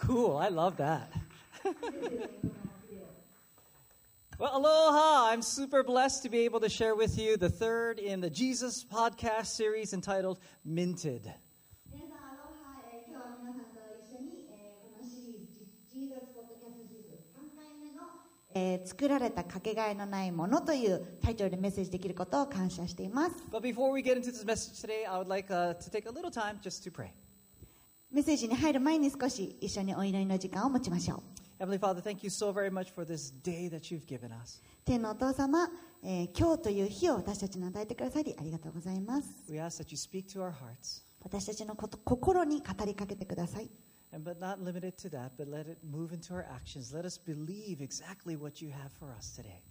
Cool, I love that. well, aloha! I'm super blessed to be able to share with you the third in the Jesus podcast series entitled Minted. Eh, but before we get into this message today, I would like uh, to take a little time just to pray. メッセージに入る前に少し一緒にお祈りの時間を持ちましょう。Heavenly Father, thank you so very much for this day that you've given us. 天のお父様、えー今日という日を私たちに与えてくださりありがとうございます。We ask that you speak to our hearts, 私たちのこと心に語りかけてください。and but not limited to that, but let it move into our actions. Let us believe exactly what you have for us today.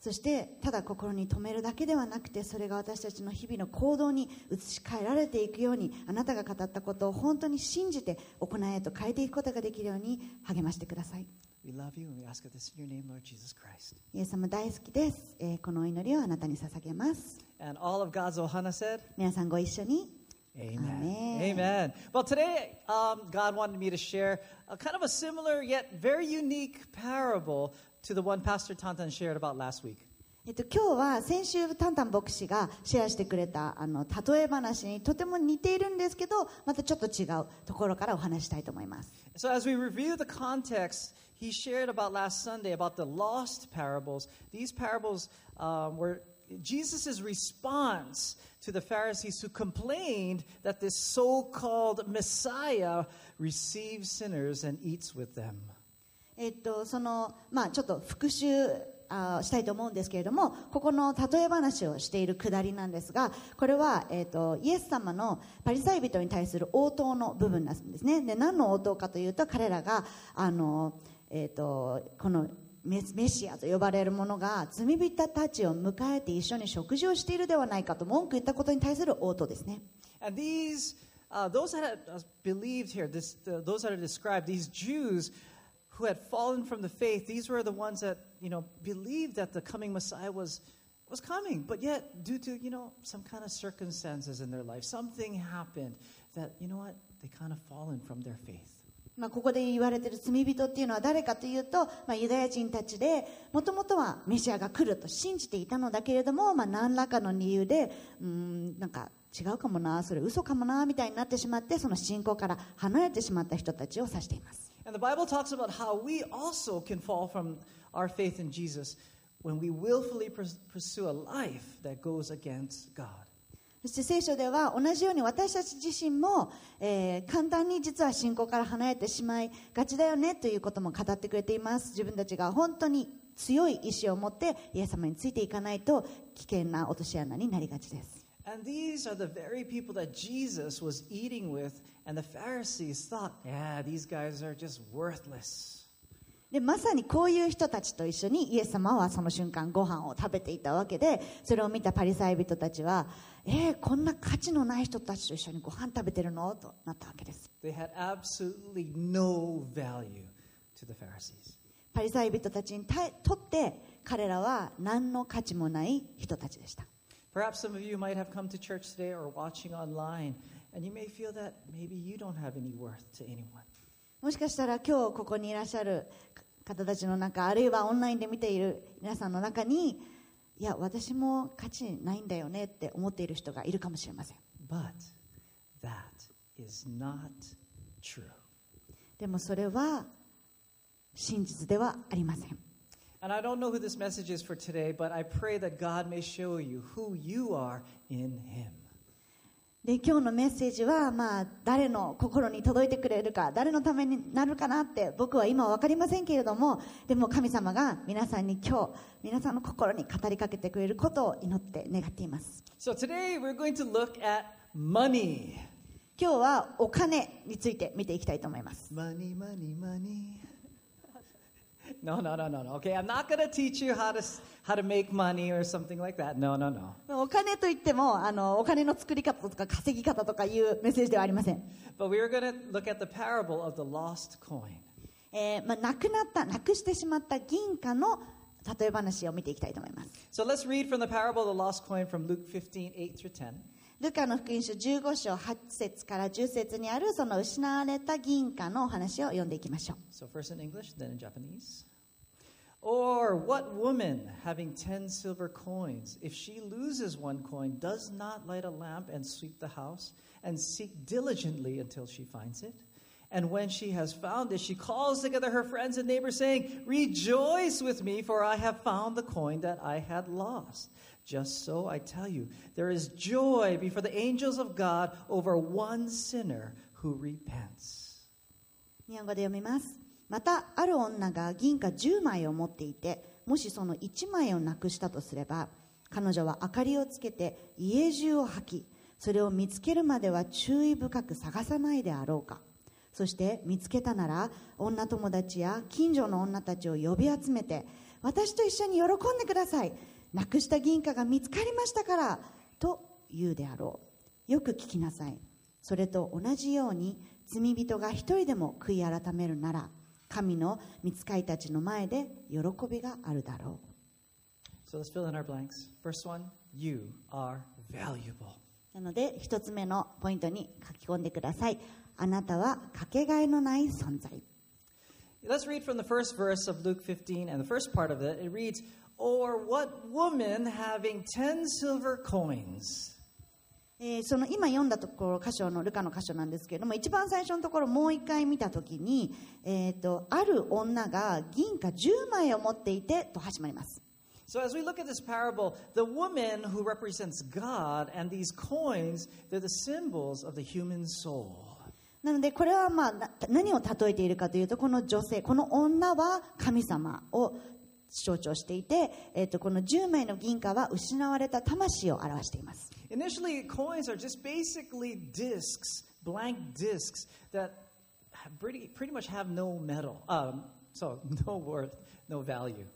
そしてただ心に留めるだけではなくてそれが私たちの日々の行動に移し替えられていくようにあなたが語ったことを本当に信じて行いへと変えていくことができるように励ましてください We love you, and we ask this in your name, Lord Jesus Christ. イエス様大好きです、えーこのお祈りをあなたに捧げます And all of God's ohana said, 皆さんご一緒に. Amen. Amen. Well, today, um, God wanted me to share a kind of a similar yet very unique parable to the one Pastor Tantan shared about last week. えっと、今日は先週タンタン牧師がシェアしてくれたあの例え話にとても似ているんですけどまたちょっと違うところからお話ししたいと思います So, as we review the context, he shared about last Sunday about the lost parables. These parables um, were Jesus' response to the Pharisees who complained that this so called Messiah receives sinners and eats with them. えっと、その、まあ、ちょっと復習あしたいと思うんですけれども、ここの例え話をしているくだりなんですが、これは、えっと、イエス様のパリサイ人に対する応答の部分なんですね。で、何の応答かというと、彼らが、あの、えっと、この、メメシアと呼ばれる者が罪人たちを迎えて一緒に食事をしているではないかと文句言ったことに対する応答ですね。And these, uh, those that believed here, this, those that are described, these Jews who had fallen from the faith, these were the ones that, you know, believed that the coming Messiah was, was coming. But yet, due to, you know, some kind of circumstances in their life, something happened that, you know what, they kind of fallen from their faith. まあ、ここで言われている罪人っていうのは誰かというと、まあ、ユダヤ人たちでもともとはメシアが来ると信じていたのだけれども、まあ、何らかの理由でうんなんか違うかもなそれ嘘かもなみたいになってしまってその信仰から離れてしまった人たちを指しています And the Bible talks about how we also can fall from our faith in Jesus when we willfully pursue a life that goes against God. そして聖書では同じように私たち自身も、えー簡単に実は信仰から離れてしまいがちだよねということも語ってくれています自分たちが本当に強い意志を持ってイエス様についていかないと危険な落とし穴になりがちです And these are the very people that Jesus was eating with, and the Pharisees thought, yeah, these guys are just worthless. でまさにこういう人たちと一緒にイエス様はその瞬間ご飯を食べていたわけでそれを見たパリサイ人たちはえー、こんな価値のない人たちと一緒にご飯食べてるのとなったわけです They had absolutely no value to the Pharisees. パリサイ人たちに対とって彼らは何の価値もない人たちでした Perhaps some of you might have come to church today or watching online, and you may feel that maybe you don't have any worth to anyone. もしかしたら今日ここにいらっしゃる方たちの中あるいはオンラインで見ている皆さんの中にいや私も価値ないんだよねって思っている人がいるかもしれません But that is not true. でもそれは真実ではありません And I don't know who this message is for today, but I pray that God may show you who you are in Him. で今日のメッセージは、まあ、誰の心に届いてくれるか誰のためになるかなって僕は今は分かりませんけれどもでも神様が皆さんに今日皆さんの心に語りかけてくれることを祈って願っています So today we're going to look at money. 今日はお金について見ていきたいと思います Money, money, money. No, no, no, no, no. Okay, I'm not going to teach you how to how to make money or something like that. No, no, no. お金といってもあのお金の作り方とか稼ぎ方とかいうメッセージではありません、But we are going to look at the parable of the lost coin. えーまあ、なくなったなくしてしまった銀貨の例え話を見ていきたいと思います So let's read from the parable of the lost coin from Luke 15, 8 through 10. ルカの福音書15章8節から10節にあるその失われた銀貨のお話を読んでいきましょう。 So, first in English, then in Japanese. Or what woman having ten silver coins, if she loses one coin, does not light a lamp and sweep the house and seek diligently until she finds it? And when she has found it, she calls together her friends and neighbors, saying, Rejoice with me, for I have found the coin that I had lost. Just so I tell you, there is joy before the angels of God over one sinner who repents. 日本語で読みます。またある女が銀貨10枚を持っていてもしその1枚をなくしたとすれば彼女は明かりをつけて家中を吐きそれを見つけるまでは注意深く探さないであろうか。そして見つけたなら女友達や近所の女たちを呼び集めて私と一緒に喜んでください。なくした銀貨が見つかりましたからと言うであろうよく聞きなさいそれと同じように罪人が一人でも悔い改めるなら神の御使いたちの前で喜びがあるだろ So let's fill in our blanks. First one, you are valuable. うなので一つ目のポイントに書き込んでくださいあなたはかけがえのない存在 Let's read from the first verse of Luke 15, and the first part of it. It reads, Or what woman having ten silver coins? えーその今読んだところ箇所のルカの箇所なんですけれども一番最初のところもう一回見たときに、えー、とある女が銀貨10枚を持っていてと始まります So, as we look at this parable, the woman who represents God and these coins, they're the symbols of the human soul. なのでこれはまあな何を例えているかというとこの女性この女は神様を象徴していて、えー、とこの10枚の銀貨は失われた魂を表しています。Initially, coins are just basically discs, blank discs that pretty, pretty much have no metal, um, so no worth, no value.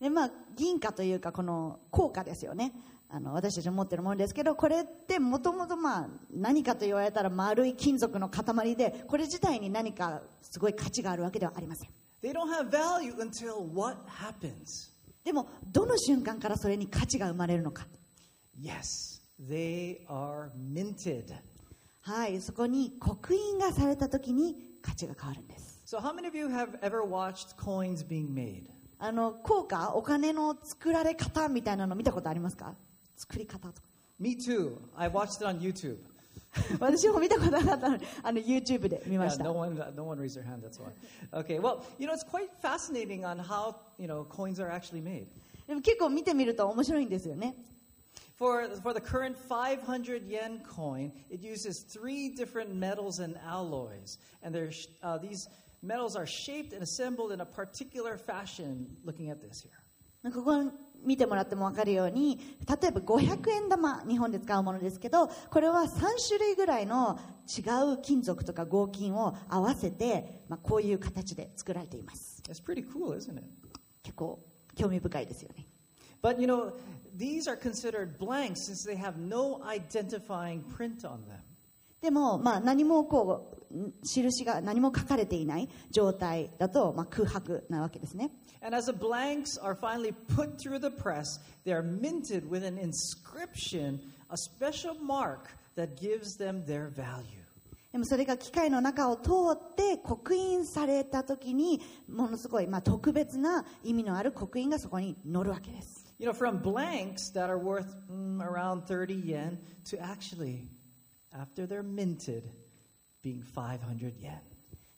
でまあ銀貨というかこの硬貨ですよね。あの私たちの持ってるものですけどこれってもともとまあ何かと言われたら丸い金属の塊でこれ自体に何かすごい価値があるわけではありません They don't have value until what happens? でもどの瞬間からそれに価値が生まれるのか Yes, they are minted. はいそこに刻印がされた時に価値が変わるんです So, how many of you have ever watched coins being made? あの効果お金の作られ方みたいなの見たことありますか作り方とか Me too. I watched it on YouTube. 私も見たことなかったのにあの YouTube で見ま Yeah, した、 no one, no one raised their hand. That's why. Okay. Well, you know, it's quite fascinating on how you know coins are actually made. でも結構見てみると面白いんですよね For for the current 500 yen coin, it uses three different metals and alloys, and they're, sh- uh, these metals are shaped and assembled in a particular fashion. Looking at this here. ここ 見てもらっても分かるように例えば500円玉日本で使うものですけどこれは3種類ぐらいの違う金属とか合金を合わせて、まあ、こういう形で作られています It's pretty cool, isn't it? 結構興味深いですよね But you know, these are considered blanks since they have no identifying print on them. でも、まあ、何もこうん印が何も書かれていない状態だと、まあ、空白なわけですね And as the blanks are finally put through the press, they are minted with an inscription, a special mark that gives them their value. でもそれが機械の中を通って刻印された時にものすごい、まあ、特別な意味のある刻印がそこに載るわけです You know, from blanks that are worth mm, around 30 yen to actually, after they're minted, being 500 yen.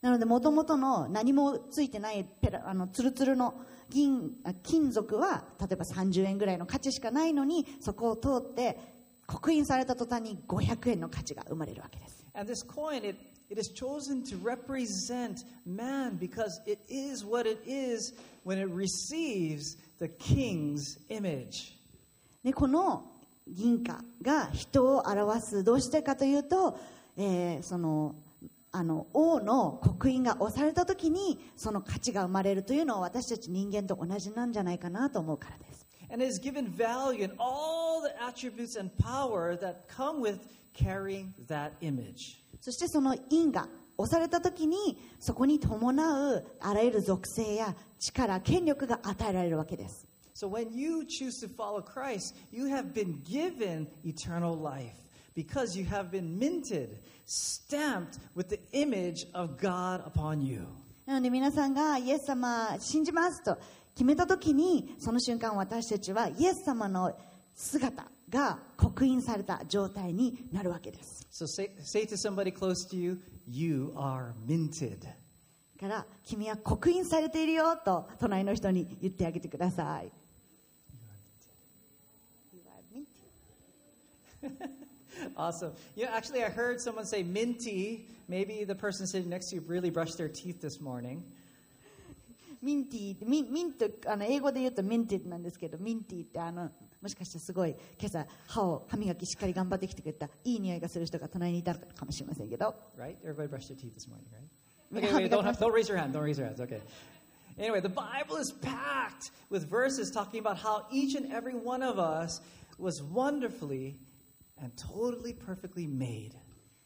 なのでもともとの何もついてないペラあのツルツルの銀あ金属は例えば30円ぐらいの価値しかないのにそこを通って刻印された途端に500円の価値が生まれるわけです And this coin, it, it is chosen to represent man because it is what it is when it receives the king's image. でこの銀貨が人を表すどうしてかというと、えーそのあの王の刻印が押された時にその価値が生まれるというのは私たち人間と同じなんじゃないかなと思うからです And is given value in all the attributes and power that come with carrying that image. そしてその因が押された時にそこに伴うあらゆる属性や力権力が与えられるわけです So when you choose to follow Christ, you have been given eternal life because you have been minted, stamped with the image of God upon you. なので皆さんがイエス様信じますと決めた時にその瞬間私たちはイエス様の姿が刻印された状態になるわけです So say, say to somebody close to you, you are minted. だから君は刻印されているよと隣の人に言ってあげてください Awesome. You know, actually, I heard someone say minty. Maybe the person sitting next to you really brushed their teeth this morning. ミンティーミンミントあの英語で言うとミンティなんですけどミンティーってあのもしかしてすごい今朝歯を歯磨きしっかり頑張ってきてくれたいい匂いがする人が隣にいたかもしれませんけど Right? Everybody brushed their teeth this morning, right? Yeah, Okay, wait, we don't, got have, don't raise your hand. Don't raise your hands. Okay. Anyway, the Bible is packed with verses talking about how each and every one of us was wonderfully and totally perfectly made.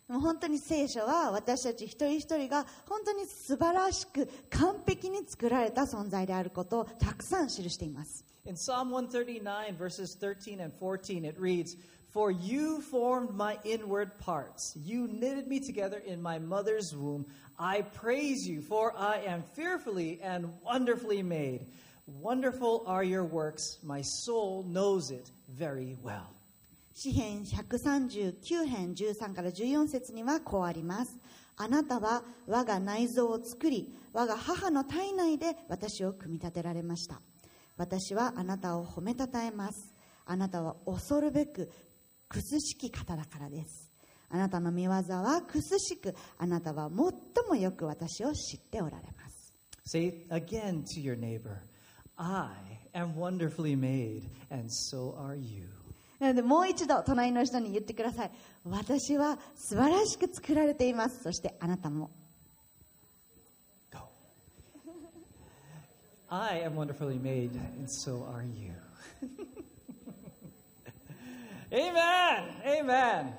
もう本当に聖書は私たち一人一人が本当に素晴らしく完璧に作られた存在であることをたくさん記しています In Psalm 139, verses 13 and 14, it reads, For you formed my inward parts. You knitted me together in my mother's womb. I praise you, for I am fearfully and wonderfully made. Wonderful are your works. My soul knows it very well. 詩編139編13から14節にはこうあります。あなたは我が内臓を作り我が母の体内で私を組み立てられました。私はあなたを褒めたたえます。あなたは恐るべくくすしき方だからです。あなたの見業はくすしくあなたは最もよく私を知っておられます。Say again to your neighbor. I am wonderfully made, and so are you. なのでもう一度隣の人に言ってください私は素晴らしく作られていますそしてあなたも Go. I am wonderfully made, and so are you. Amen. Amen.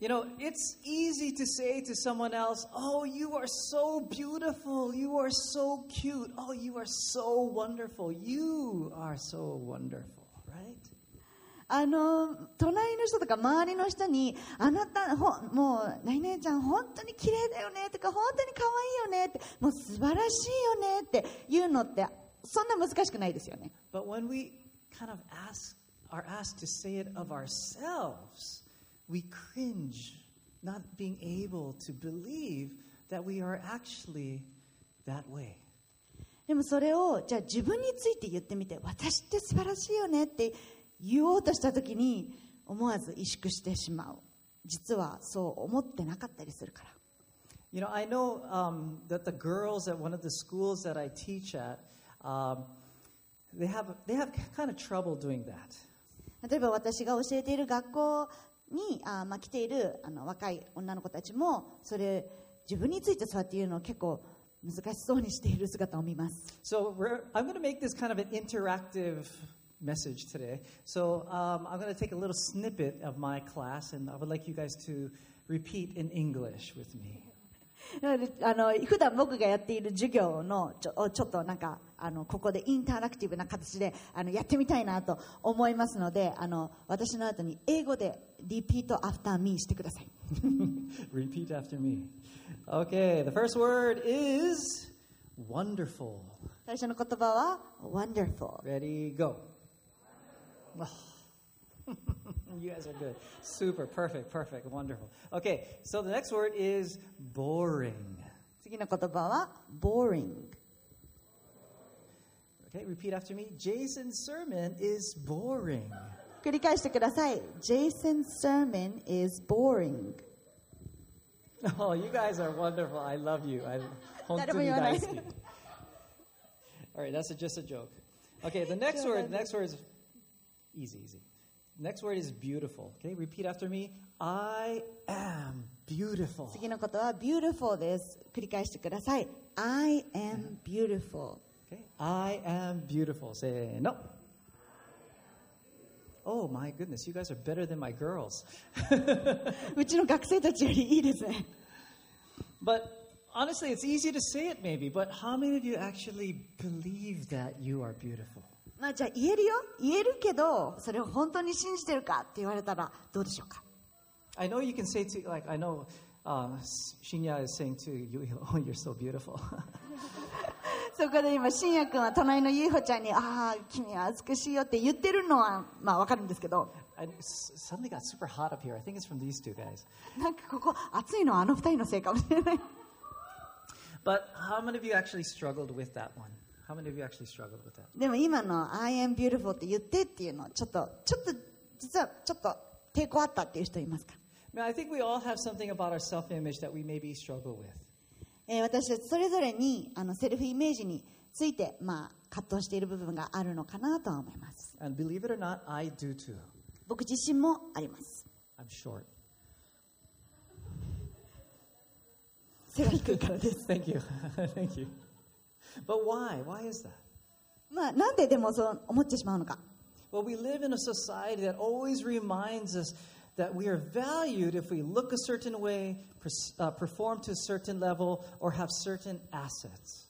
You know, it's easy to say to someone else, Oh, you are so beautiful. You are so cute. Oh, you are so wonderful. You are so wonderful, Right? あの隣の人とか周りの人にあなたほもう何々ちゃん本当に綺麗だよねとか本当に可愛いよねってもう素晴らしいよねって言うのってそんな難しくないですよね But when we kind of ask, are asked to say it of ourselves, we cringe, not being able to believe that we are actually that way. でもそれをじゃあ自分について言ってみて私って素晴らしいよねって言おうとした時に思わず萎縮してしまう実はそう思ってなかったりするから You know, I know um, that the girls at one of the schools that I teach at, um, they have they have kind of trouble doing that. 例えば私が教えている学校にあ、まあ、来ているあの若い女の子たちもそれ自分についてそうやって言うのを結構難しそうにしている姿を見ます So I'm going to make this kind of an interactive message today. So um, I'm going to take a little snippet of my class, and I would like you guys to repeat in English with me. あの普段僕がやっている授業のちょちょっとなんかあのここでインタラクティブな形であのやってみたいなと思いますのであの私の後に英語でリピートアフターミーしてください repeat after me. Okay, the first word is wonderful. 最初の言葉は wonderful Ready, go. you guys are good. Super, perfect, perfect, wonderful. Okay, so the next word is boring. 次の言葉は boring Okay, repeat after me. Jason's sermon is boring. 繰り返してください Jason's sermon is boring Oh, you guys are wonderful. I love you. I 誰も言わない 本当に大好き All right, that's a, just a joke. Okay, the next word, the next word is easy, easy. Next word is beautiful. Okay, repeat after me. I am beautiful. 次のことは beautiful です繰り返してください I am beautiful Okay, I am beautiful. Say no. Oh my goodness, you guys are better than my girls. うちの学生たちよりいいですね But honestly, it's easy to say it maybe, but how many of you actually believe that you are beautiful? まあ、じゃあ言えるよ言えるけどそれを本当に信じてるかって言われたらどうでしょうか I know you can say to, like, I know um, Shinya is saying to you, oh, you're so beautiful. そこで今信也君は隣のゆいほちゃんに「ああ君は美しいよ」って言ってるのはまあわかるんですけど suddenly got super hot up here. I think it's from these two guys. なんかここ暑いのはあの二人のせいかもしれない But how many of you actually struggled with that one? How many of you actually struggled with that? でも今の「I am beautiful」って言ってっていうのちょっとちょっと実はちょっと抵抗あったっていう人いますか I think we all have something about our self image that we maybe struggle with. えー私たちそれぞれにあのセルフイメージについて、まあ、葛藤している部分があるのかなとは思います And believe it or not, I do too. 僕自身もあります I'm short. 背が低いからです Thank you. Thank you. But why? Why is that? まあなんででもそう思ってしまうのか Well, we live in a society that always reminds us that we are valued if we look a certain way, pers- uh, perform to a certain level, or have certain assets.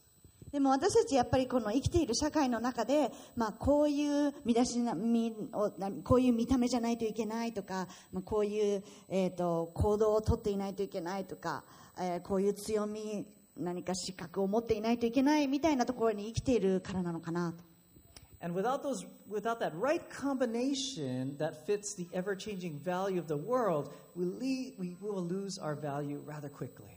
でも私たちやっぱりこの生きている社会の中で、まあ、こういう身だしなみをなこういう見た目じゃないといけないとか、まあ、こういう、えー、と行動をとっていないといけないとか、えーこういう強み何か資格を持っていないといけないみたいなところに生きているからなのかなと And without, those, without that right combination that fits the ever changing value of the world, we, le- we will lose our value rather quickly.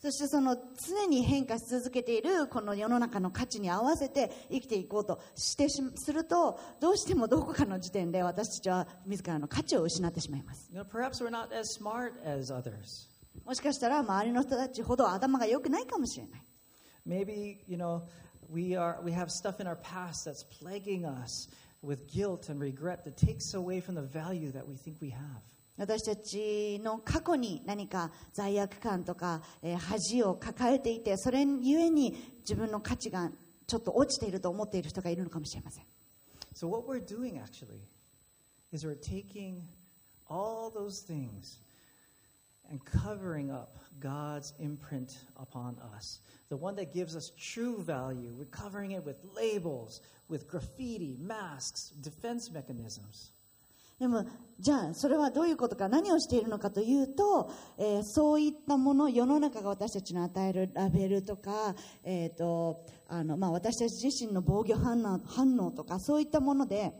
そしてその常に変化し続けているこの世の中の価値に合わせて生きていこうとしてしするとどうしてもどこかの時点で私たちは自らの価値を失ってしまいます You know, perhaps we're not as smart as others. もしかしたら周りの人たちほど頭が良くないかもしれない Maybe, you know, we, are, we have stuff in our past that's plaguing us with guilt and regret that takes away from the value that we think we have. 私たちの過去に何か罪悪感とか、えー恥を抱えていてそれゆえに自分の価値がちょっと落ちていると思っている人がいるのかもしれません So, what we're doing actually is we're taking all those things and covering up God's imprint upon us. The one that gives us true value. We're covering it with labels, with graffiti, masks, defense mechanisms. でもじゃあそれはどういうことか何をしているのかというと、えーそういったもの世の中が私たちの与えるラベルとか、えーとあのまあ、私たち自身の防御反応反応とかそういったもので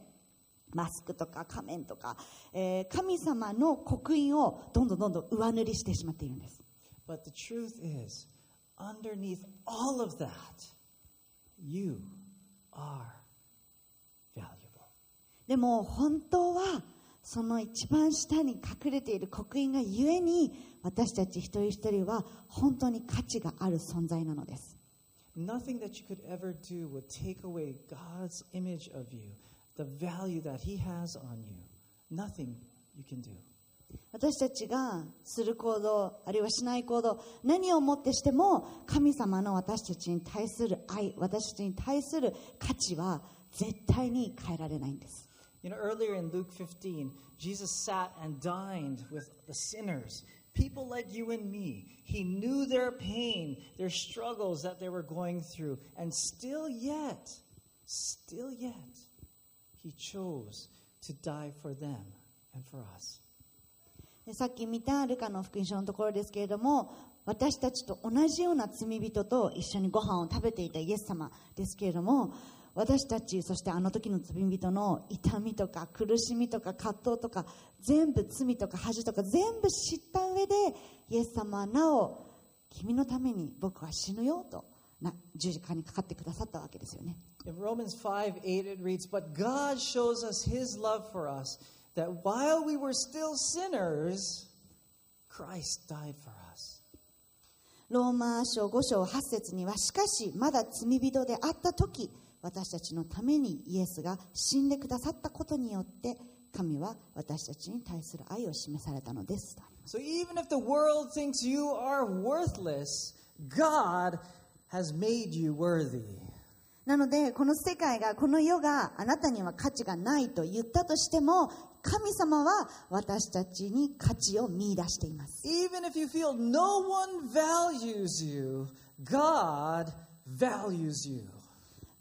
マスクとか仮面とか、えー神様の刻印をどんどんどんどん上塗りしてしまっているんです But the truth is, underneath all of that, you are valuable. でも本当はその一番下に隠れている刻印がゆえに私たち一人一人は本当に価値がある存在なのです Nothing that you could ever do would take away God's image of you, the value that He has on you. Nothing you can do. 私たちがする行動あるいはしない行動何をもってしても神様の私たちに対する愛私たちに対する価値は絶対に変えられないんです You know, earlier in Luke 15, Jesus sat and dined with the sinners, people like you and me. He knew their pain, their struggles that they were going through, and still yet, still yet, He chose to die for them and for us. さっき見たルカの福音書のところですけれども私たちと同じような罪人と一緒にご飯を食べていたイエス様ですけれども私たちそしてあの時の罪人の痛みとか苦しみとか葛藤とか全部罪とか恥とか全部知った上でイエス様はなお君のために僕は死ぬよと十字架にかかってくださったわけですよね In Romans 5 8, it reads, But God shows us His love for us, that while we were still sinners, Christ died for us. ローマ書5章8節にはしかしまだ罪人であった時私たちのためにイエスが死んでくださったことによって神は私たちに対する愛を示されたのです So even if the world thinks you are worthless, God has made you worthy. なのでこの世界がこの世があなたには価値がないと言ったとしても神様は私たちに価値を見出しています Even if you feel no one values you, God values you.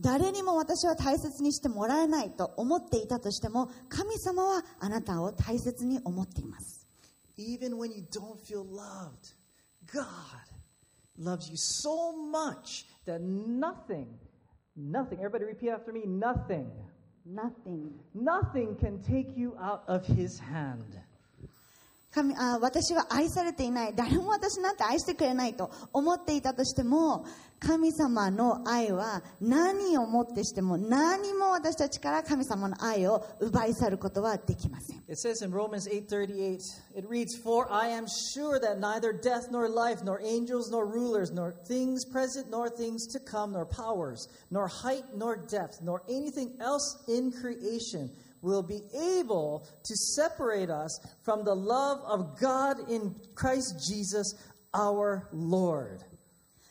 誰にも私は大切にしてもらえないと思っていたとしても神様はあなたを大切に思っています Even when you don't feel loved, God loves you so much that nothing, nothing, everybody repeat after me, nothing, Nothing nothing can take you out of His hand. 神あ私は愛されていない誰も私なんて愛してくれないと思っていたとしても神様の愛は何をもってしても何も私たちから神様の愛を奪い去ることはできません It says in Romans 8:38, it reads, "For I am sure that neither death nor life, nor angels nor rulers, nor things present nor things to come, nor powers, nor height nor depth, nor anything else in creation will be able to separate us from the love of God in Christ Jesus our Lord."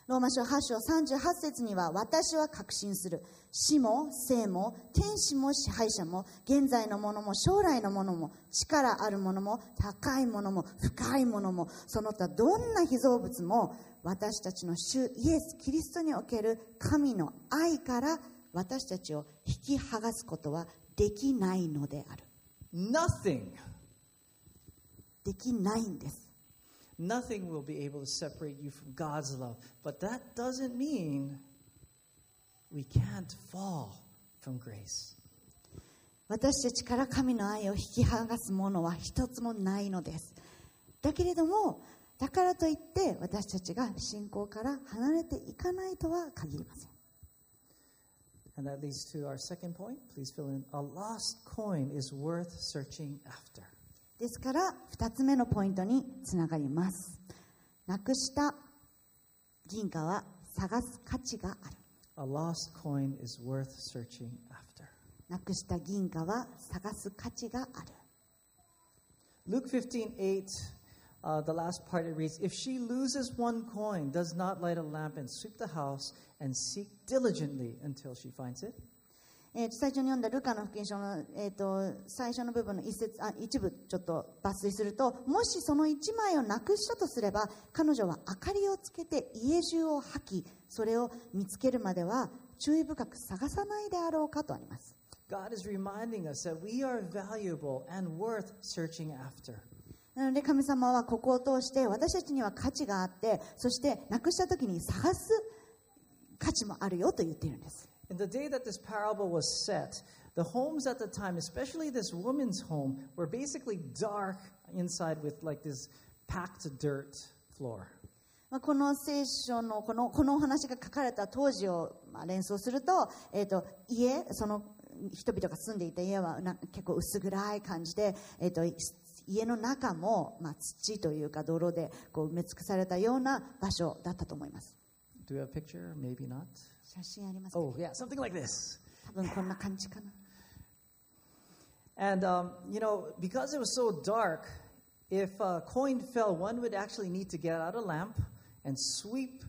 ローマ書8章38節には私は確信する死も生も天使も支配者も現在のものも将来のものも力あるものも高いものも深いものもその他どんな被造物も私たちの主イエス・キリストにおける神の愛から私たちを引き剥がすことはできないのである Nothing, できないんです nothing will be able to separate you from God's love. But that doesn't mean we can't fall from grace. 私たちから神の愛を引き剥がすものは一つもないのですだけれどもだからといって私たちが信仰から離れていかないとは限りません And that leads to our second point. Please fill in. A lost coin is worth searching after. ですから2つ目のポイントにつながりますなくした銀貨は探す価値がある A lost coin is worth searching after. なくした銀貨は探す価値がある Luke 15, 8, uh, the last part it reads If she loses one coin, does not light a lamp and sweep the house and seek diligently until she finds it? えーと最初に読んだルカの福音書の、えー、と最初の部分の一節あ一部ちょっと抜粋するともしその1枚をなくしたとすれば彼女は明かりをつけて家中を吐きそれを見つけるまでは注意深く探さないであろうかとあります God is reminding us that we are valuable and worth searching after. なので神様はここを通して私たちには価値があってそしてなくした時に探す価値もあるよと言っているんです In the day that this parable was set, the homes at the time, especially this woman's home, were basically dark inside with like this packed dirt floor. まあ、この聖書のこのこのお話が書かれた当時をまあ連想すると,、えー、と家その人々が住んでいた家はな結構薄暗い感じで、えー、と家の中も、まあ、土というか泥でこう埋め尽くされたような場所だったと思います Do you have a picture? Maybe not. 写真ありますか Oh, yeah, something like this. 多分こんな感じかな And, um, you know, because it was so dark, if a coin fell, one would actually need to get out a lamp and sweep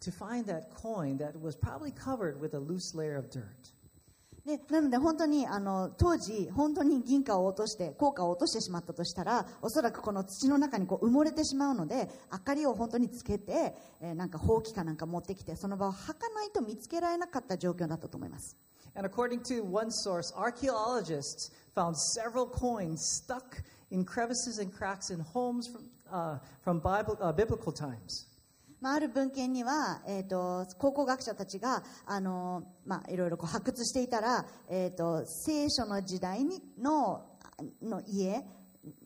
to find that coin that was probably covered with a loose layer of dirt. でなので本当にあの当時本当に銀貨を落として硬貨を落としてしまったとしたらおそらくこの土の中にこう埋もれてしまうので明かりを本当につけて、えーなんかほうきかなんか持ってきてその場を吐かないと見つけられなかった状況だったと思います And according to one source, archaeologists found several coins stuck in crevices and cracks in homes from, uh, from Bible, uh, biblical times. まあ、ある文献には、えー、と考古学者たちがあの、まあ、いろいろこう発掘していたら、えー、と聖書の時代にのの家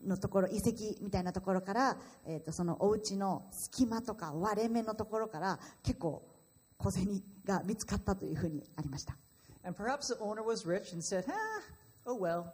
のところ遺跡みたいなところから、えー、とそのお家の隙間とか割れ目のところから結構小銭が見つかったというふうにありました、And perhaps the owner was rich and said, ah, oh well.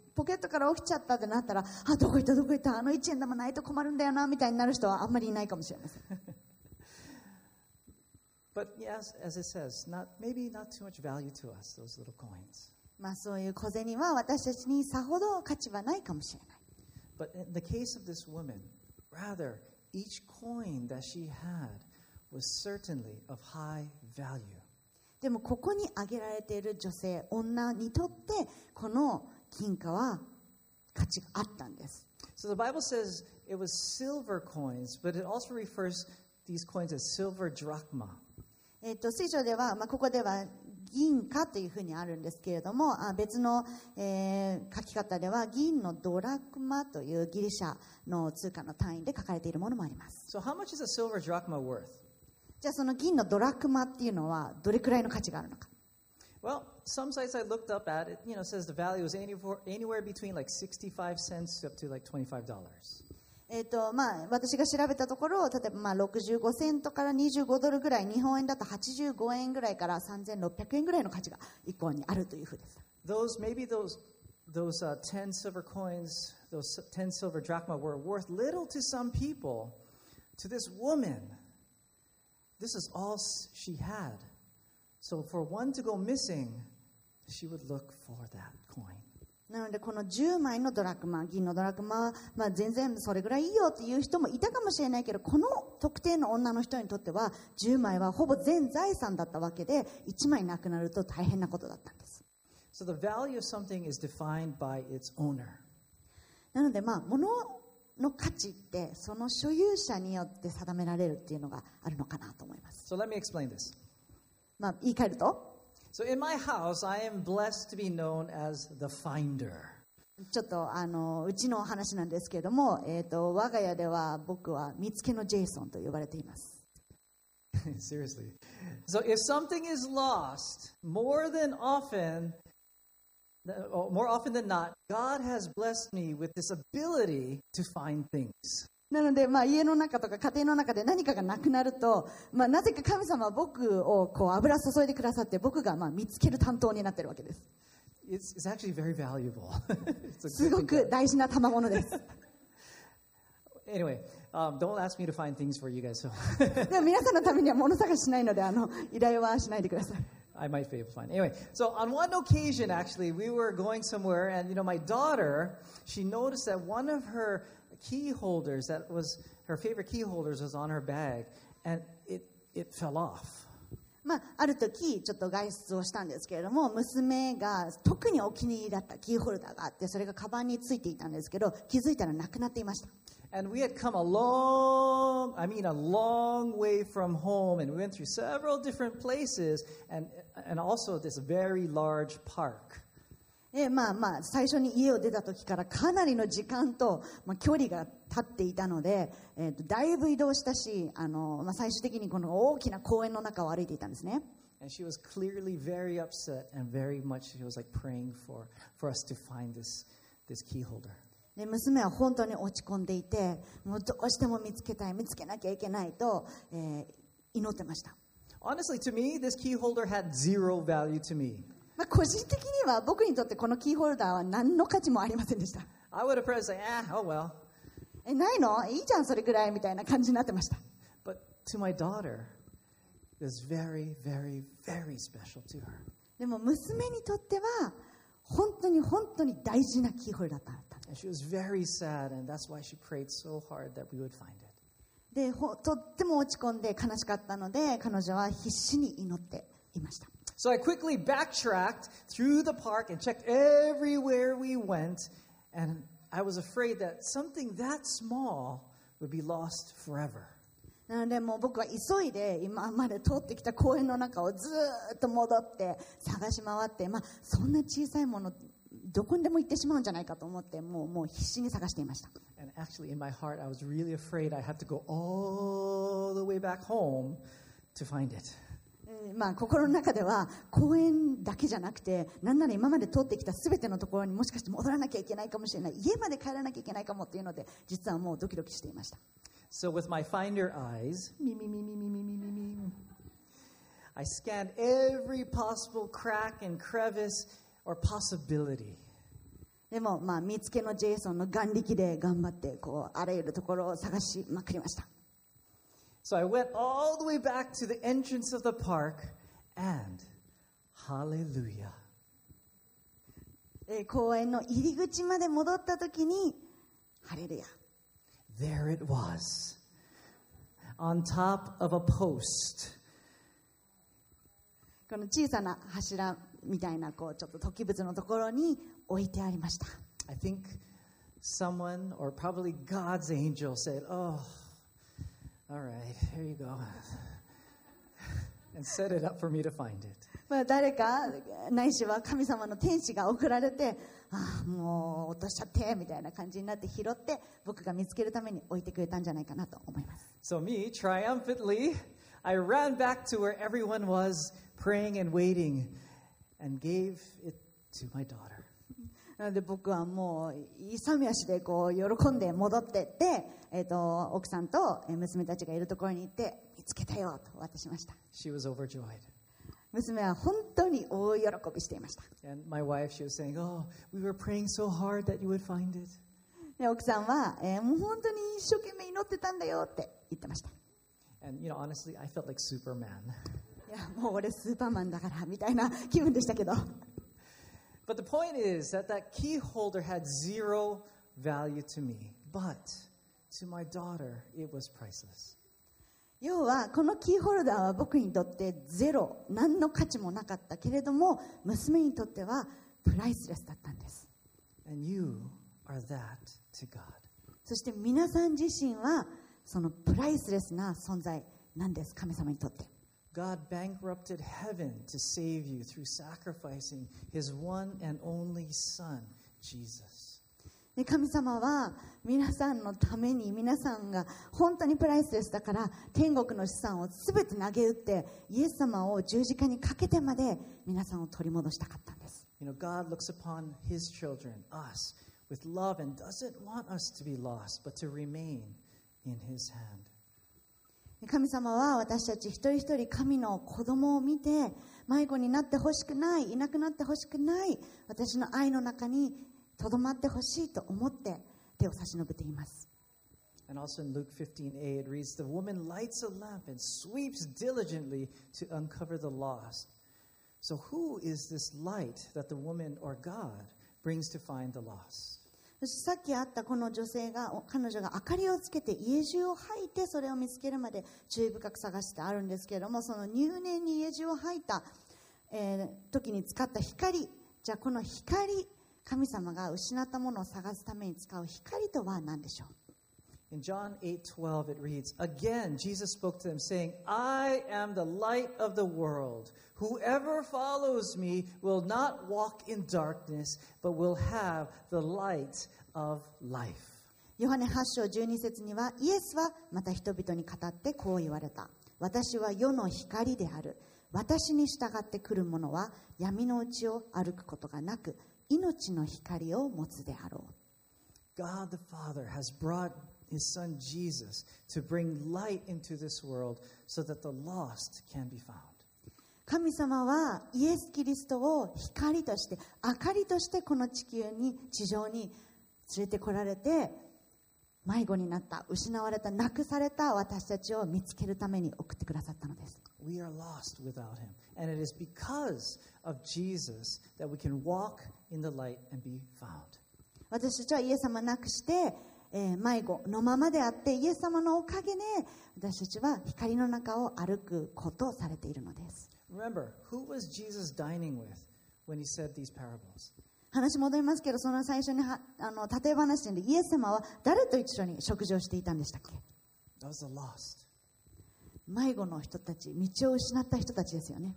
ポケットから起きちゃったってなったらあどこ行ったどこ行ったあの1円玉ないと困るんだよなみたいになる人はあんまりいないかもしれません But yes, as it says, not, maybe not too much value to us, those little coins. まあ、そういう小銭は私たちにさほど価値はないかもしれない。But in the case of this woman, rather, each coin that she had was certainly of high value. でもここに挙げられている女性、女にとってこの金貨は価値があったんです。So the Bible says it was silver coins, but it also refers these coins as silver drachma. えっと聖書では、まあ、ここでは銀貨というふうにあるんですけれどもあ別の、えー書き方では銀のドラクマというギリシャの通貨の単位で書かれているものもあります So how much is a silver drachma worth? じゃあその銀のドラクマっていうのはどれくらいの価値があるのか Well, some sites I looked up at it, you know, says the value is anywhere, anywhere between like 65 cents up to like $25. えっとまあ、私が調べたところ例えばまあ65セントから25ドルぐらい日本円だと85円ぐらいから3600円ぐらいの価値が1個にあるというふうです Those, maybe those, those uh, 10 silver coins, those 10 silver drachma were worth little to some people. To this woman, this is all s- she had. So for one to go missing, she would look for that coin. なのでこの10枚のドラクマ銀のドラクマは、まあ、全然それぐらいいいよっていう人もいたかもしれないけどこの特定の女の人にとっては10枚はほぼ全財産だったわけで1枚なくなると大変なことだったんです So the value of something is defined by its owner. なのでまあ物の価値ってその所有者によって定められるっていうのがあるのかなと思います、So let me explain this. まあ、言い換えると So in my house, I am blessed to be known as the finder. ちょっとあのうちの話なんですけれども、えー、と我が家では僕は見つけのジェイソンと呼ばれています Seriously. So if something is lost, more than often, or more often than not, God has blessed me with this ability to find things. なので、まあ、家の中とか家庭の中で何かがなくなると、まあ、なぜか神様は僕をこう油注いでくださって僕がまあ見つける担当になってるわけです It's, it's actually very valuable. It's すごく大事な賜物です Anyway, um, don't ask me to find things for you guys. So でも皆さんのためには物探ししないのであの依頼はしないでください I might be able to find. Anyway, so on one occasion, actually, we were going somewhere, and you know, my daughter, she noticed that one of her key holders, that was her favorite key holders, was on her bag, and it it fell off. まあ、ある時ちょっと外出をしたんですけれども娘が特にお気に入りだったキーホルダーがあってそれがカバンについていたんですけど気づいたらなくなっていました And we had come a long, I mean, a long way from home, and we went through several different places, and and also this very large park. でまあまあ最初に家を出た時からかなりの時間と、まあ、距離が経っていたので、えーとだいぶ移動したしあの、まあ、最終的にこの大きな公園の中を歩いていたんですね And she was clearly very upset and very much she was like praying for for us to find this this key holder. で娘は本当に落ち込んでいてもうどうしても見つけたい見つけなきゃいけないと、えー祈ってました、Honestly, to me, this key holder had zero value to me. まあ、個人的には僕にとってこのキーホルダーは何の価値もありませんでした I would have probably said, ah, oh well. えないのいいじゃんそれぐらいみたいな感じになってました But to my daughter, it was very, very, very special to her. でも娘にとっては本当に本当に大事なキーホルダーだった And she was very sad, and that's why she prayed so hard that we would find it. でほとっても落ち込んで悲しかったので彼女は必死に祈っていました So I quickly backtracked through the park and checked everywhere we went, and I was afraid that something that small would be lost forever. なのでもう僕は急いで今まで通ってきた公園の中をずーっと戻って探し回って、まあ、そんな小さいものどこにでも行ってしまうんじゃないかと思ってもうもう必死に探していました And actually, in my heart, I was really afraid I had to go all the way back home to find it. えーまあ、心の中では公園だけじゃなくてなんなら今まで通ってきた全てのところにもしかして戻らなきゃいけないかもしれない家まで帰らなきゃいけないかもっていうので実はもうドキドキしていました So, with my finder eyes, me, me, me, me, me, me, me, me, me, I scanned every possible crack and crevice or possibility. でも、まあ、見つけのジェイソンの眼力で頑張ってこうあらゆるところを探しまくりました So I went all the way back to the entrance of the park, and hallelujah, えー公園の入り口まで戻った時にハレルヤ There it was, on top of a post. この小さな柱みたいなこうちょっと突起物のところに置いてありました I think someone, or probably God's angel, said, Oh, all right, here you go. and set it up for me to find it. まあ、誰かないしは神様の天使が送られてああもう落としちゃってみたいな感じになって拾って僕が見つけるために置いてくれたんじゃないかなと思います So, me, triumphantly, I ran back to where everyone was praying and waiting and gave it to my daughter. なので僕はもう勇み足でこう喜んで戻ってって、えー、と奥さんとえー娘たちがいるところに行って見つけたよと渡しました She was overjoyed. 娘は本当に大喜びしていました And my wife, she was saying, Oh, we were praying so hard that you would find it. で奥さんは、えーもう本当に一生懸命祈ってたんだよって言ってました And, you know, honestly, I felt like Superman. いやもう俺スーパーマンだからみたいな気分でしたけど But the point is that that key holder had zero value to me, but to my daughter, it was priceless. 要はこのキーホルダーは僕にとってゼロ何の価値もなかったけれども娘にとってはプライスレスだったんです And you are that to God. そして皆さん自身はそのプライスレスな存在なんです神様にとって God bankrupted heaven to save you through sacrificing his one and only Son, Jesus. で神様は皆さんのために皆さんが本当にプライスレスだから天国の資産を全て投げ打ってイエス様を十字架にかけてまで皆さんを取り戻したかったんです You know, God looks upon his children, us, with love and doesn't want us to be lost, but to remain in his hand. 神様は私たち一人一人神の子供を見て迷子になってほしくないいなくなってほしくない私の愛の中にとどまってほしいと思って手を差し伸べています And also in Luke 15a, it reads The woman lights a lamp and sweeps diligently to uncover the lost. So, who is this light that the woman or God brings to find the lost? そしてさっき会ったこの女性が彼女が明かりをつけて家中を吐いてそれを見つけるまで注意深く探してあるんですけれどもその入念に家中を吐いた、えー時に使った光じゃあこの光神様が失ったものを探すために使う光とは何でしょう In John 8:12 it reads, "Again Jesus spoke to them saying, I am the light of the world. Whoever follows me will not walk in darkness, but will have the light of life." ヨハネ8章12節にはイエスはまた人々に語ってこう言われた私は世の光である私に従ってくる者は闇のうちを歩くことがなく命の光を持つであろう God the Father has brought his son Jesus to bring light into this world so that the lost can be found. 神様はイエス・キリストを光として明かりとしてこの地球に地上に連れてこられて迷子になった失われたなくされた私たちを見つけるために送ってくださったのです We are lost without him. And it is because of Jesus that we can walk in the light and be found. 私たちはイエス様なくして、えー迷子のままであってイエス様のおかげで私たちは光の中を歩くことをされているのです Remember, who was Jesus dining with when he said these parables? 話戻りますけどその最初にはあの例え話でイエス様は誰と一緒に食事をしていたんでしたっけ was the lost, 迷子の人たち道を失った人たちですよね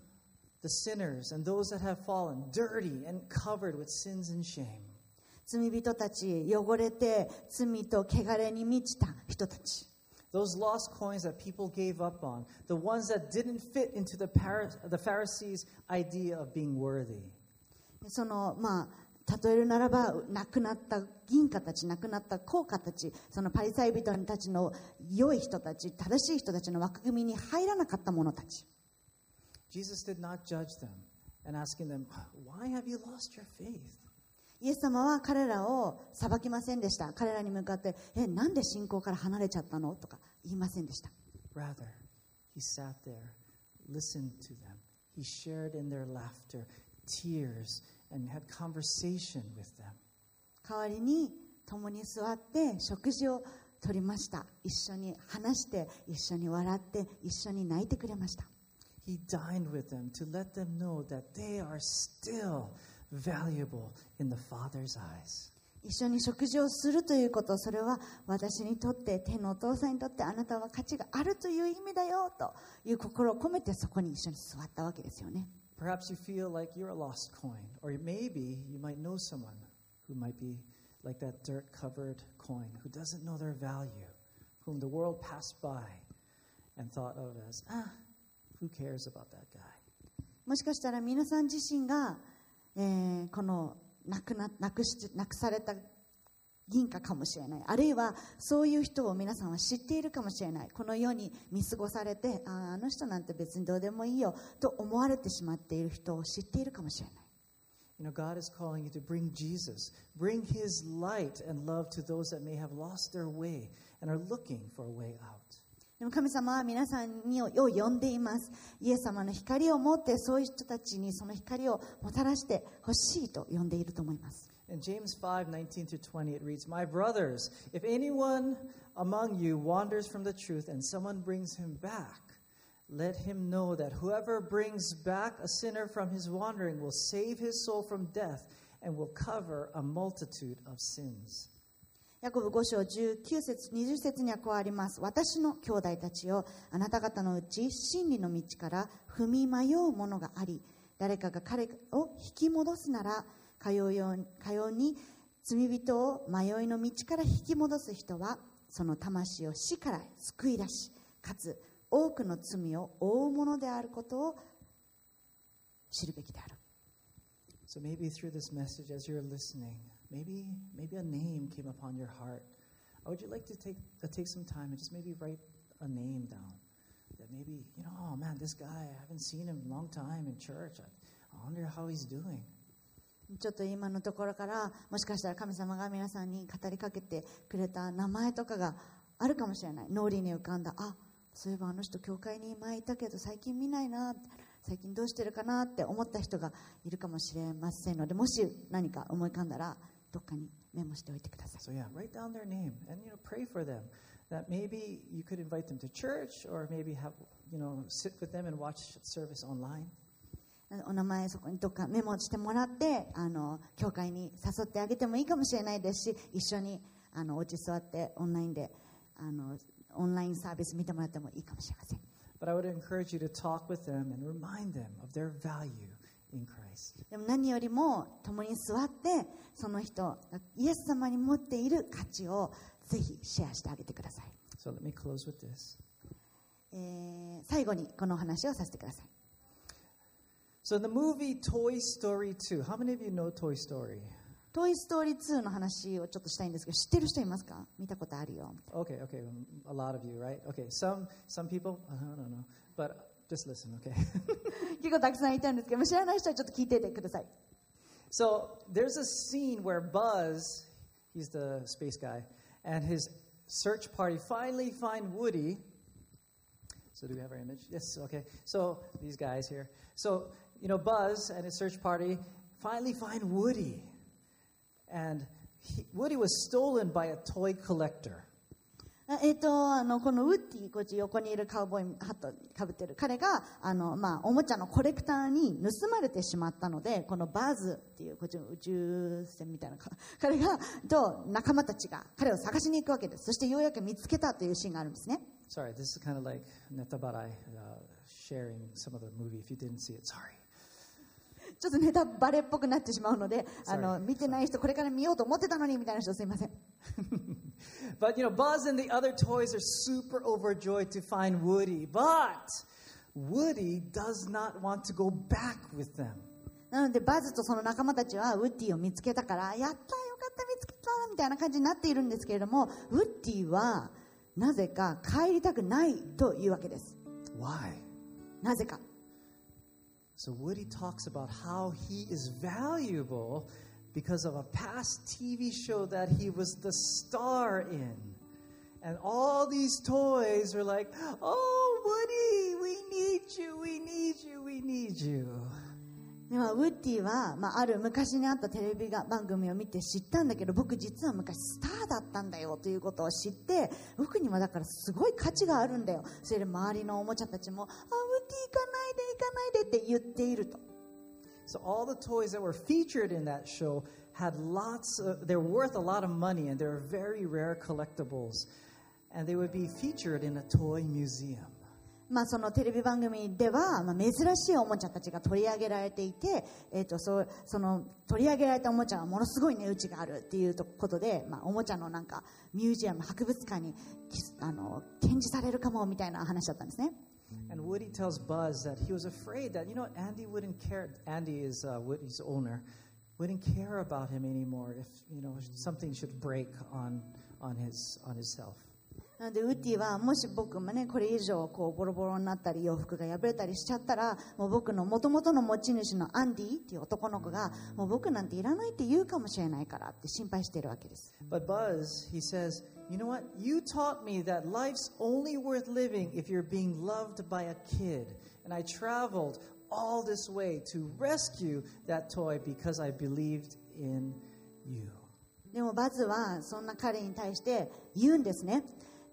the sinners, and those that have fallen, dirty and covered with sins and shame. 罪人たち汚れて罪と汚れに満ちた人たち Those lost coins that people gave up on, the ones that didn't fit into the, the Pharisees' idea of being worthy. そのまあ例えるならば亡くなった銀貨たち亡くなった高価たちそのパリサイ人たちの良い人たち正しい人たちの枠組みに入らなかった者たち Jesus did not judge them and asking them, Why have you lost your faith? イエス様は彼らを裁きませんでした彼らに向かってえなんで信仰から離れちゃったのとか言いませんでした Rather, he sat there, listened to them. He shared in their laughter, tears, and had conversation with them. 代わりに共に座って食事をとりました一緒に話して一緒に笑って一緒に泣いてくれました He dined with them to let them know that they are still valuable in the Father's eyes. 一緒に食事をするということそれは私にとって天のお父さんにとってあなたは価値があるという意味だよという心を込めてそこに一緒に座ったわけですよね Perhaps you feel like you're a lost coin, or maybe you might know someone who might be like that dirt covered coin, who doesn't know their value, whom the world passed by and thought of as, ah, who cares about that guy? もしかしたら皆さん自身が、えーこのなくななくしなくされた銀貨かもしれないあるいはそういう人を皆さんは知っているかもしれないこの世に見過ごされてああの人なんて別にどうでもいいよと思われてしまっている人を知っているかもしれない You know, God is calling you to bring Jesus, bring His light and love to those that may have lost their way and are looking for a way out. でも神様は皆さんにをを呼んでいますイエス様の光を持ってそういう人たちにその光をもたらしてほしいと呼んでいると思います In James 5 19 through 20, it reads, My brothers, if anyone among you wanders from the truth and someone brings him back, let him know that whoever brings back a sinner from his wandering will save his soul from death and will cover a multitude of sins. ヤコブ5章19節20節にはこうあります。私の兄弟たちよあなた方のうち真理の道から踏み迷うものがあり誰かが彼を引き戻すならかようようかように罪人を迷いの道から引き戻す人はその魂を死から救い出しかつ多くの罪を負うものであることを知るべきである。So maybe through this message, as you're listening, maybe maybe a name came upon your heart. Or would you like to take uh, take some time and just maybe write a name down? That maybe you know, oh man, this guy I haven't seen him in a long time in church. I, I wonder how he's doing. ちょっと今のところからもしかしたら神様が皆さんに語りかけてくれた名前とかがあるかもしれない脳裏に浮かんだあそういえばあの人教会に前いたけど最近見ないな最近どうしてるかなって思った人がいるかもしれませんのでもし何か思い浮かんだらどっかにメモしておいてください So yeah, write down their name and you know pray for them. That maybe you could invite them to church or maybe have you know sit with them and watch service online. お名前そこにどっかメモしてもらってあの教会に誘ってあげてもいいかもしれないですし一緒にあのお家座ってオンラインであのオンラインサービス見てもらってもいいかもしれません But I would encourage you to talk with them and remind them of their value でも何よりも共に座ってその人イエス様に持っている価値をぜひシェアしてあげてください。So え、最後にこの話をさせてください。トイ・ストーリー2の話をちょっとしたいんですけど、知ってる人いますか？見たことあるよ。Okay, okay, a lot of you, right? Okay, ー just listen, okay? 結構たくさんいたんですけど知らない人はちょっと聞いててください so there's a scene where Buzz, he's the space guy, and his search party finally find Woody. So do we have our image? Yes, okay. So these guys here. So, you know, Buzz and his search party finally find Woody. And he, Woody was stolen by a toy collector. あえっとあのこのウッディこっち横にいるカウボーイハットかぶってる彼があの、まあ、おもちゃのコレクターに盗まれてしまったのでこのバズっていうこっちの宇宙船みたいなか彼がと仲間たちが彼を探しに行くわけですそしてようやく見つけたというシーンがあるんですね Sorry, this is kind of like Netabarai uh, sharing some of the movie. If you didn't see it, sorry. ちょっとネタバレっぽくなってしまうのであ.の見てない人これから見ようと思ってたのにみたいな人すいません But you know, Buzz and the other toys are super overjoyed to find Woody. But Woody does not want to go back with them. なのでバズとその仲間たちはウッディを見つけたからやったよかった見つけたみたいな感じになっているんですけれどもウッディはなぜか帰りたくないというわけです Why? なぜか So Woody talks about how he is valuable because of a past TV show that he was the star in. And all these toys are like, "Oh, Woody, we need you. We need you. We need you." でではウッディは、まあ、ある昔にあったテレビが番組を見て知ったんだけど僕実は昔スターだったんだよということを知って僕にはだからすごい価値があるんだよそれで周りのおもちゃたちもあウッディ行かないで行かないでって言っていると So all the toys that were featured in that show had lots of, they're worth a lot of money and they're very rare collectibles. And they would be featured in a toy museum. まあ、そのテレビ番組では、まあ、珍しいおもちゃたちが取り上げられていて、えー、とそうその取り上げられたおもちゃはものすごい値打ちがあるっていうことで、まあ、おもちゃのなんかミュージアム博物館にあの展示されるかもみたいな話だったんですね。And Woody tells Buzz that he was afraid that, you know, Andy wouldn't care. Andy is uh, Woody's owner, wouldn't care about him anymore if, you know, something should break on, on, his, on his self. なのでウッディはもし僕もねこれ以上こうボロボロになったり洋服が破れたりしちゃったらもう僕の元々の持ち主のアンディっていう男の子がもう僕なんていらないって言うかもしれないからって心配しているわけです But Buzz, he says, you know what? You taught me that life's only worth living if you're being loved by a kid. And I traveled all this way to rescue that toy because I believed in you. でもバズはそんな彼に対して言うんですね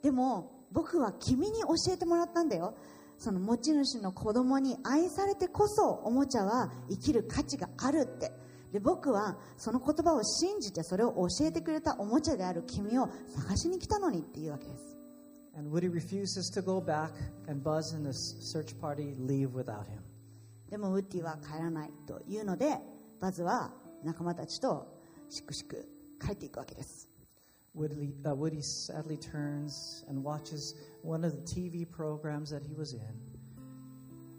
でも僕は君に教えてもらったんだよ。その持ち主の子供に愛されてこそおもちゃは生きる価値があるって。で僕はその言葉を信じてそれを教えてくれたおもちゃである君を探しに来たのにっていうわけです。And Woody refuses to go back, and Buzz and the search party leave without him. でもウッディは帰らないというのでバズは仲間たちとしくしく帰っていくわけです Woody, uh, Woody sadly turns and watches one of the TV programs that he was in.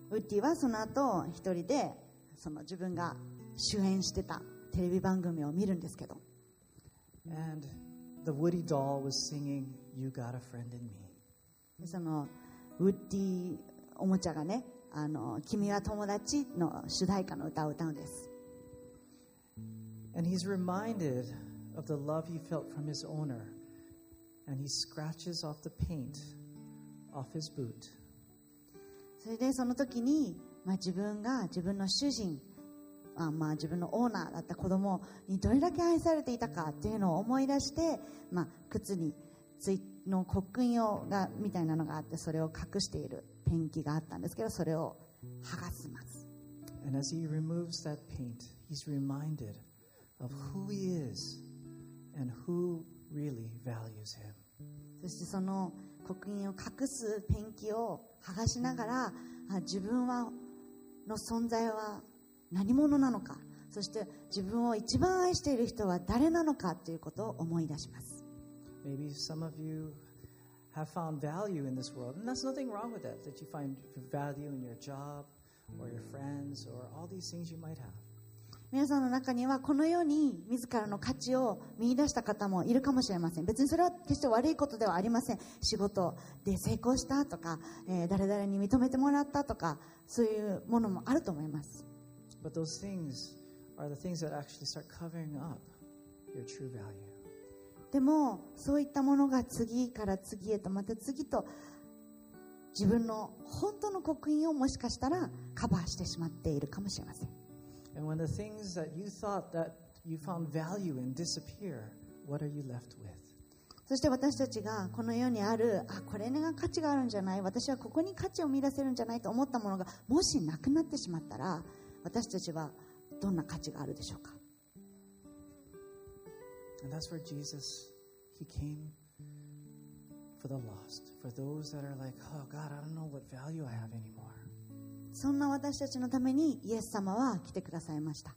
ウッディはその後一人でその自分が主演してたテレビ番組を見るんですけど And the Woody doll was singing, You Got a Friend in Me. でそのウッディおもちゃがね「あの君は友達」の主題歌の歌を歌うんです And he's reminded of the love he felt from his owner. And he scratches off the paint off his boot. それでその時に、まあ、自分が自分の主人あまあ自分のオーナーだった子供にどれだけ愛されていたかっていうのを思い出して、まあ、靴についの刻印をがみたいなのがあってそれを隠しているペンキがあったんですけどそれを剥がします And as he removes that paint, he's reminded of who he is and who really values him. そしてその刻印を隠すペンキを剥がしながらあ自分はの存在は何者なのかそして自分を一番愛している人は誰なのかということを思い出します Maybe some of you have found value in this world, and that's nothing wrong with that, that you find value in your job or your friends or all these things you might have. 皆さんの中にはこの世に自らの価値を見出した方もいるかもしれません。別にそれは決して悪いことではありません。仕事で成功したとか、えー誰々に認めてもらったとかそういうものもあると思います。But those things are the things that actually start covering up your true value. でもそういったものが次から次へとまた次と自分の本当の刻印をもしかしたらカバーしてしまっているかもしれません And when the things that you thought that you found value in disappear, what are you left with? そして私たちがこの世にあるあこれが価値があるんじゃない私はここに価値を見出せるんじゃないと思ったものがもしなくなってしまったら私たちはどんな価値があるでしょうか And that's where Jesus, He came for the lost, for those that are like, oh God, I don't know what value I have anymore. そんな私たちのためにイエス様は来てくださいました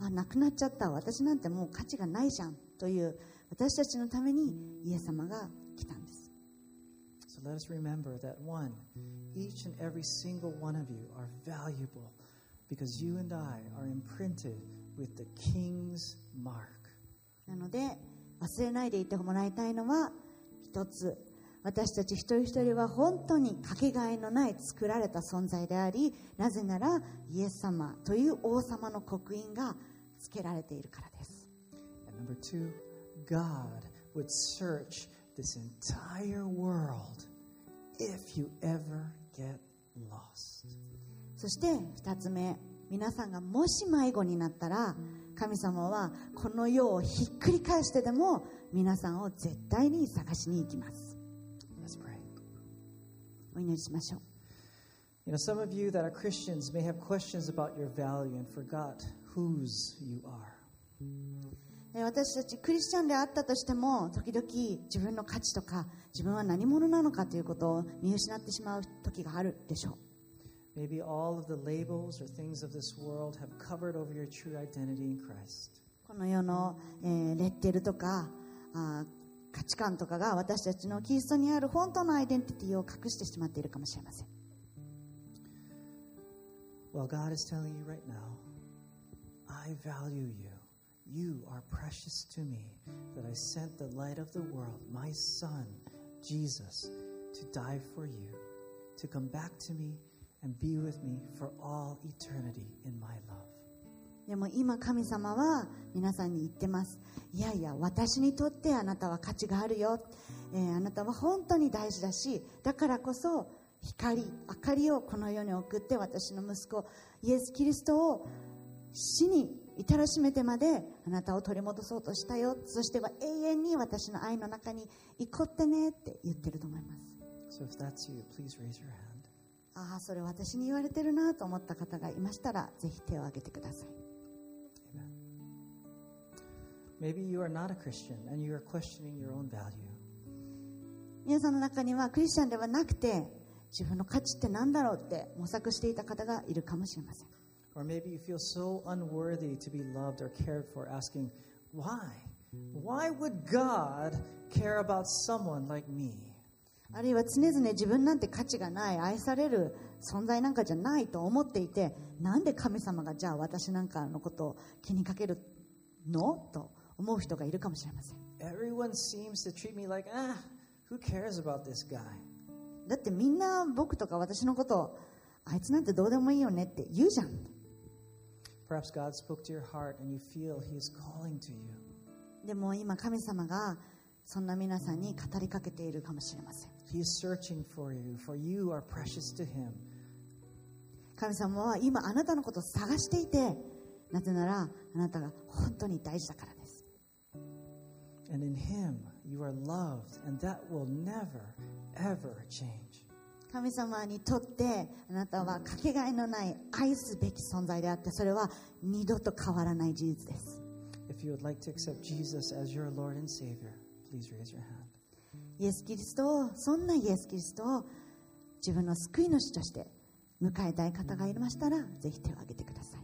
あなくなっちゃった私なんてもう価値がないじゃんという私たちのためにイエス様が来たんです So let us remember that one, each and every single one of you are valuable because you and I are imprinted with the King's mark. なので忘れないでいてもらいたいのは一つ私たち一人一人は本当にかけがえのない作られた存在でありなぜならイエス様という王様の刻印がつけられているからです And number two, God would search this entire world if you ever get lost. そして二つ目皆さんがもし迷子になったら神様はこの世をひっくり返してでも皆さんを絶対に探しに行きます.お祈りしましょう You know, some of you that are Christians may have questions about your value and forgot whose you are. えー私たちクリスチャンであったとしても時々自分の価値とか自分は何者なのかということを見失ってしまう時があるでしょう Maybe all of the labels or things of this world have covered over your true identity in Christ. この世の、えーレッテルとかあー価値観とかが私たちのキリストにある本当のアイデンティティを隠してしまっているかもしれません Well, God is telling you right now, I value you. You are precious to me, that I sent the light of the world, my Son, Jesus, to die for you, to come back to me and be with me for all eternity in my love. でも今神様は皆さんに言ってます。いやいや私にとってあなたは価値があるよ、えーあなたは本当に大事だしだからこそ光明かりをこの世に送って私の息子イエス・キリストを死に至らしめてまであなたを取り戻そうとしたよ。そしては永遠に私の愛の中に行こってね。って言ってると思います。So you. ああそれ私に言われてるなと思った方がいましたらぜひ手を挙げてください. Maybe you are not a Christian and you are questioning your own value. 皆さんの中にはクリスチャンではなくて自分の価値って何だろうって模索していた方がいるかもしれません Or maybe you feel so unworthy to be loved or cared for, asking, why? Why would God care about someone like me? あるいは常々自分なんて価値がない愛される存在なんかじゃないと思っていてなんで神様がじゃあ私なんかのことを気にかけるのと思う人がいるかもしれません。だってみんな僕とか私のことあいつなんてどうでもいいよねって言うじゃん。でも今神様がそんな皆さんに語りかけているかもしれません。神様は今あなたのことを探していて、なぜならあなたが本当に大事だからね。神様にとってあなたはかけがえのない愛すべき存在であってそれは二度と変わらない事実です。Like、イエス・キリストをそんなイエス・キリストを自分の救い主として迎えたい方がいましたらぜひ手を挙げてください。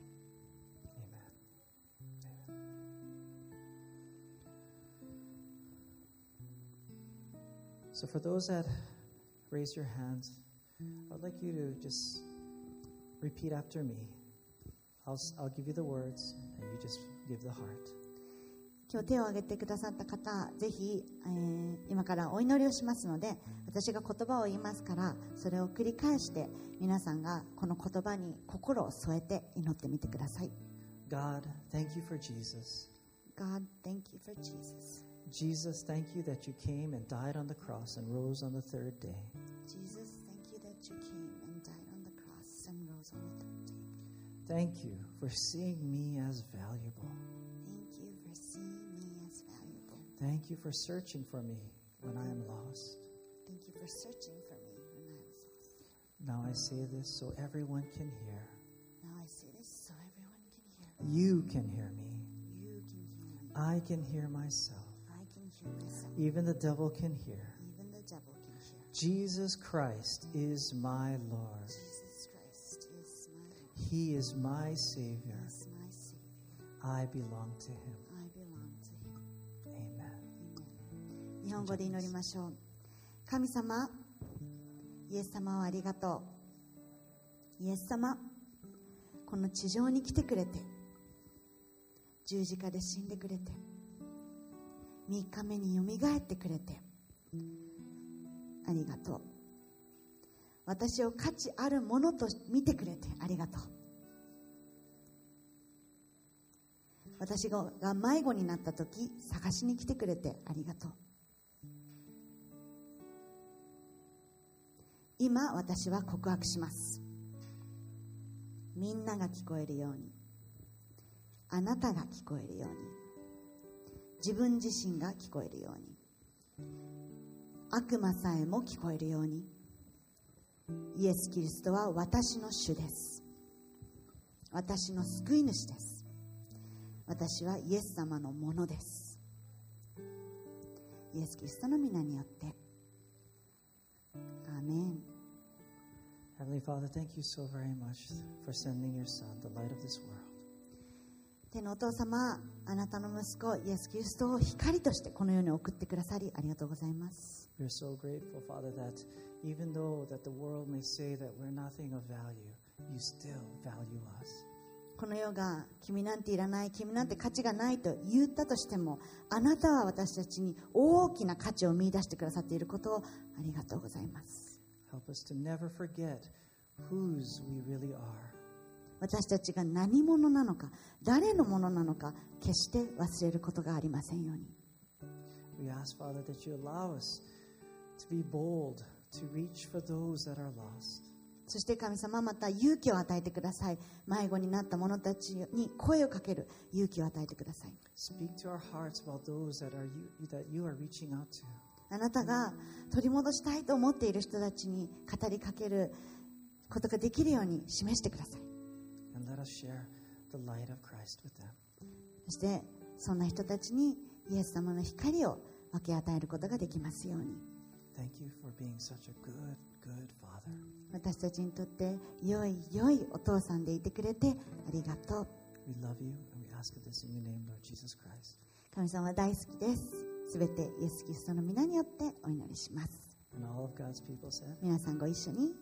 So, for those that raise your hands, I'd like you to just repeat after me. I'll, I'll give you the words, and you just give the heart. 今日手を挙げてくださった方ぜひ、えー今からお祈りをしますので私が言葉を言いますからそれを繰り返して皆さんがこの言葉に心を添えて祈ってみてください God, thank you for Jesus. God, thank you for Jesus. Jesus, thank you that you came and died on the cross and rose on the third day. Jesus, thank you that you came and died on the cross and rose on the third day. Thank you for seeing me as valuable. Thank you for seeing me as valuable. Thank you for searching for me when I am lost. Thank you for searching for me when I was lost. Now I say this so everyone can hear. Now I say this so everyone can hear. You can hear me. You can hear me. I can hear myself. Even the devil can hear. Even the devil can hear. Jesus Christ is my Lord. Jesus Christ is my Lord. He is my Savior. Is my Savior. I belong to Him. I belong to Him. Amen. 日本語で祈りましょう神様イエス様をありがとうイエス様この地上に来てくれて十字架で死んでくれて3日目によみがえってくれて。ありがとう。私を価値あるものと見てくれて。ありがとう。私が迷子になった時探しに来てくれて。ありがとう。今私は告白します。みんなが聞こえるように。あなたが聞こえるように。自分自身が聞こえるように。悪魔さえも聞こえるように。イエス・キリストは私の主です。私の救い主です。私はイエス様のものです。イエス・キリストの皆によって。アーメン。Heavenly Father, thank you so very much for sending your Son, the light of this world. 天のお父様あなたの息子イエス・キリストを光としてこの世に送ってくださりありがとうございます We're so grateful, Father, that even though that the world may say that we're nothing of value, you still value us. この世が君なんていらない君なんて価値がないと言ったとしてもあなたは私たちに大きな価値を見出してくださっていることをありがとうございます Help us to never forget whose we really are. 私たちが何者なのか誰のものなのか決して忘れることがありませんように。そして神様また勇気を与えてください。迷子になった者たちに声をかける勇気を与えてください。あなたが取り戻したいと思っている人たちに語りかけることができるように示してください。そしてそんな人たちにイエス様の光を分け与えることができますように。私たちにとって良い良いお父さんでいてくれてありがとう。神様大好きです。すべてイエス・キリストの皆によってお祈りします。皆さんご一緒に。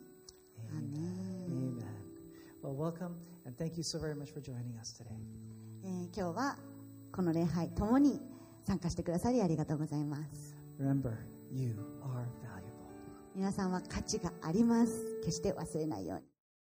今日はこの礼拝ともに参加してくださりありがとうございます。皆さんは価値があります。決して忘れないように。